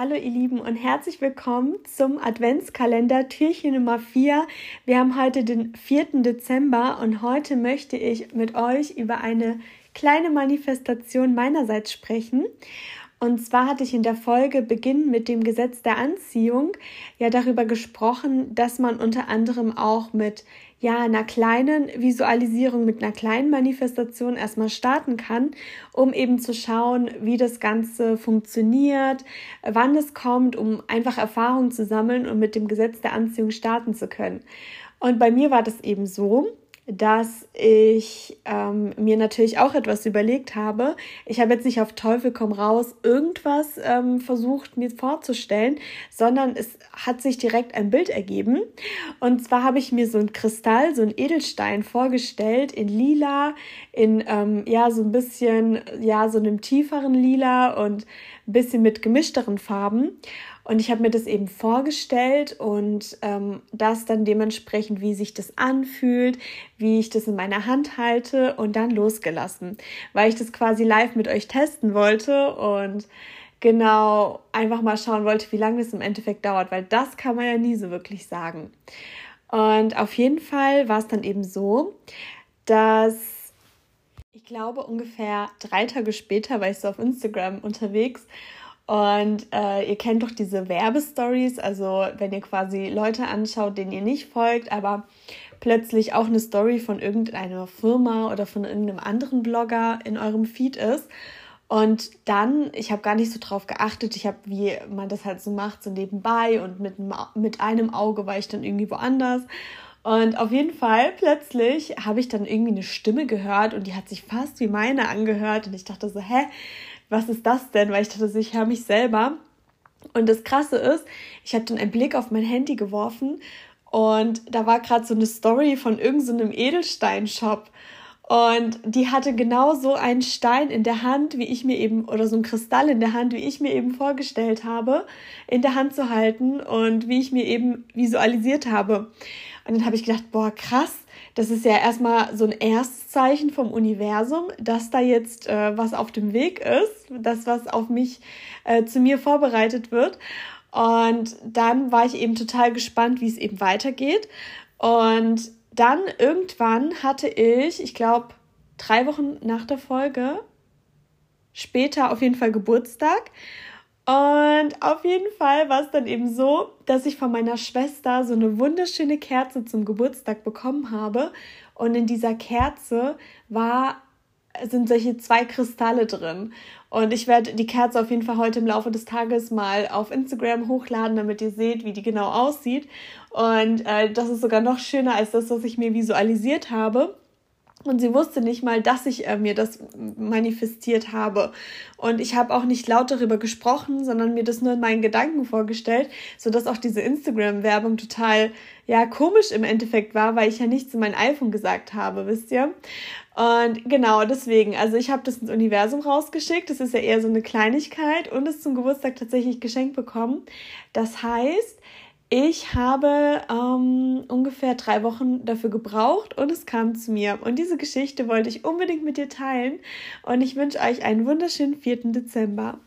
Hallo ihr Lieben und herzlich willkommen zum Adventskalender Türchen Nummer 4. Wir haben heute den 4. Dezember und heute möchte ich mit euch über eine kleine Manifestation meinerseits sprechen. Und zwar hatte ich in der Folge Beginn mit dem Gesetz der Anziehung ja darüber gesprochen, dass man unter anderem auch mit ja, einer kleinen Visualisierung, mit einer kleinen Manifestation erstmal starten kann, um eben zu schauen, wie das Ganze funktioniert, wann es kommt, um einfach Erfahrungen zu sammeln und mit dem Gesetz der Anziehung starten zu können. Und bei mir war das eben so, dass ich ähm, mir natürlich auch etwas überlegt habe. Ich habe jetzt nicht auf Teufel komm raus irgendwas ähm, versucht mir vorzustellen, sondern es hat sich direkt ein Bild ergeben. Und zwar habe ich mir so ein Kristall, so ein Edelstein vorgestellt in lila, in ähm, ja so ein bisschen ja so einem tieferen lila und ein bisschen mit gemischteren Farben. Und ich habe mir das eben vorgestellt und ähm, das dann dementsprechend, wie sich das anfühlt, wie ich das in meiner Hand halte und dann losgelassen, weil ich das quasi live mit euch testen wollte und genau einfach mal schauen wollte, wie lange das im Endeffekt dauert, weil das kann man ja nie so wirklich sagen. Und auf jeden Fall war es dann eben so, dass ich glaube ungefähr drei Tage später war ich so auf Instagram unterwegs und äh, ihr kennt doch diese Werbestories, also wenn ihr quasi Leute anschaut, denen ihr nicht folgt, aber plötzlich auch eine Story von irgendeiner Firma oder von irgendeinem anderen Blogger in eurem Feed ist. Und dann, ich habe gar nicht so drauf geachtet, ich habe, wie man das halt so macht, so nebenbei und mit, mit einem Auge war ich dann irgendwie woanders. Und auf jeden Fall, plötzlich habe ich dann irgendwie eine Stimme gehört und die hat sich fast wie meine angehört. Und ich dachte so, hä, was ist das denn? Weil ich dachte, ich höre mich selber. Und das Krasse ist, ich habe dann einen Blick auf mein Handy geworfen und da war gerade so eine Story von irgendeinem so Edelsteinshop. Und die hatte genau so einen Stein in der Hand, wie ich mir eben, oder so ein Kristall in der Hand, wie ich mir eben vorgestellt habe, in der Hand zu halten und wie ich mir eben visualisiert habe. Und dann habe ich gedacht, boah, krass, das ist ja erstmal so ein erstes Zeichen vom Universum, dass da jetzt äh, was auf dem Weg ist, das was auf mich äh, zu mir vorbereitet wird. Und dann war ich eben total gespannt, wie es eben weitergeht. Und dann irgendwann hatte ich, ich glaube, drei Wochen nach der Folge, später auf jeden Fall Geburtstag. Und auf jeden Fall war es dann eben so, dass ich von meiner Schwester so eine wunderschöne Kerze zum Geburtstag bekommen habe. Und in dieser Kerze war, sind solche zwei Kristalle drin. Und ich werde die Kerze auf jeden Fall heute im Laufe des Tages mal auf Instagram hochladen, damit ihr seht, wie die genau aussieht. Und äh, das ist sogar noch schöner als das, was ich mir visualisiert habe. Und sie wusste nicht mal, dass ich äh, mir das manifestiert habe. Und ich habe auch nicht laut darüber gesprochen, sondern mir das nur in meinen Gedanken vorgestellt, sodass auch diese Instagram-Werbung total, ja, komisch im Endeffekt war, weil ich ja nichts in mein iPhone gesagt habe, wisst ihr? Und genau deswegen, also ich habe das ins Universum rausgeschickt. Das ist ja eher so eine Kleinigkeit und es zum Geburtstag tatsächlich geschenkt bekommen. Das heißt, ich habe ähm, ungefähr drei Wochen dafür gebraucht und es kam zu mir. Und diese Geschichte wollte ich unbedingt mit dir teilen. Und ich wünsche euch einen wunderschönen 4. Dezember.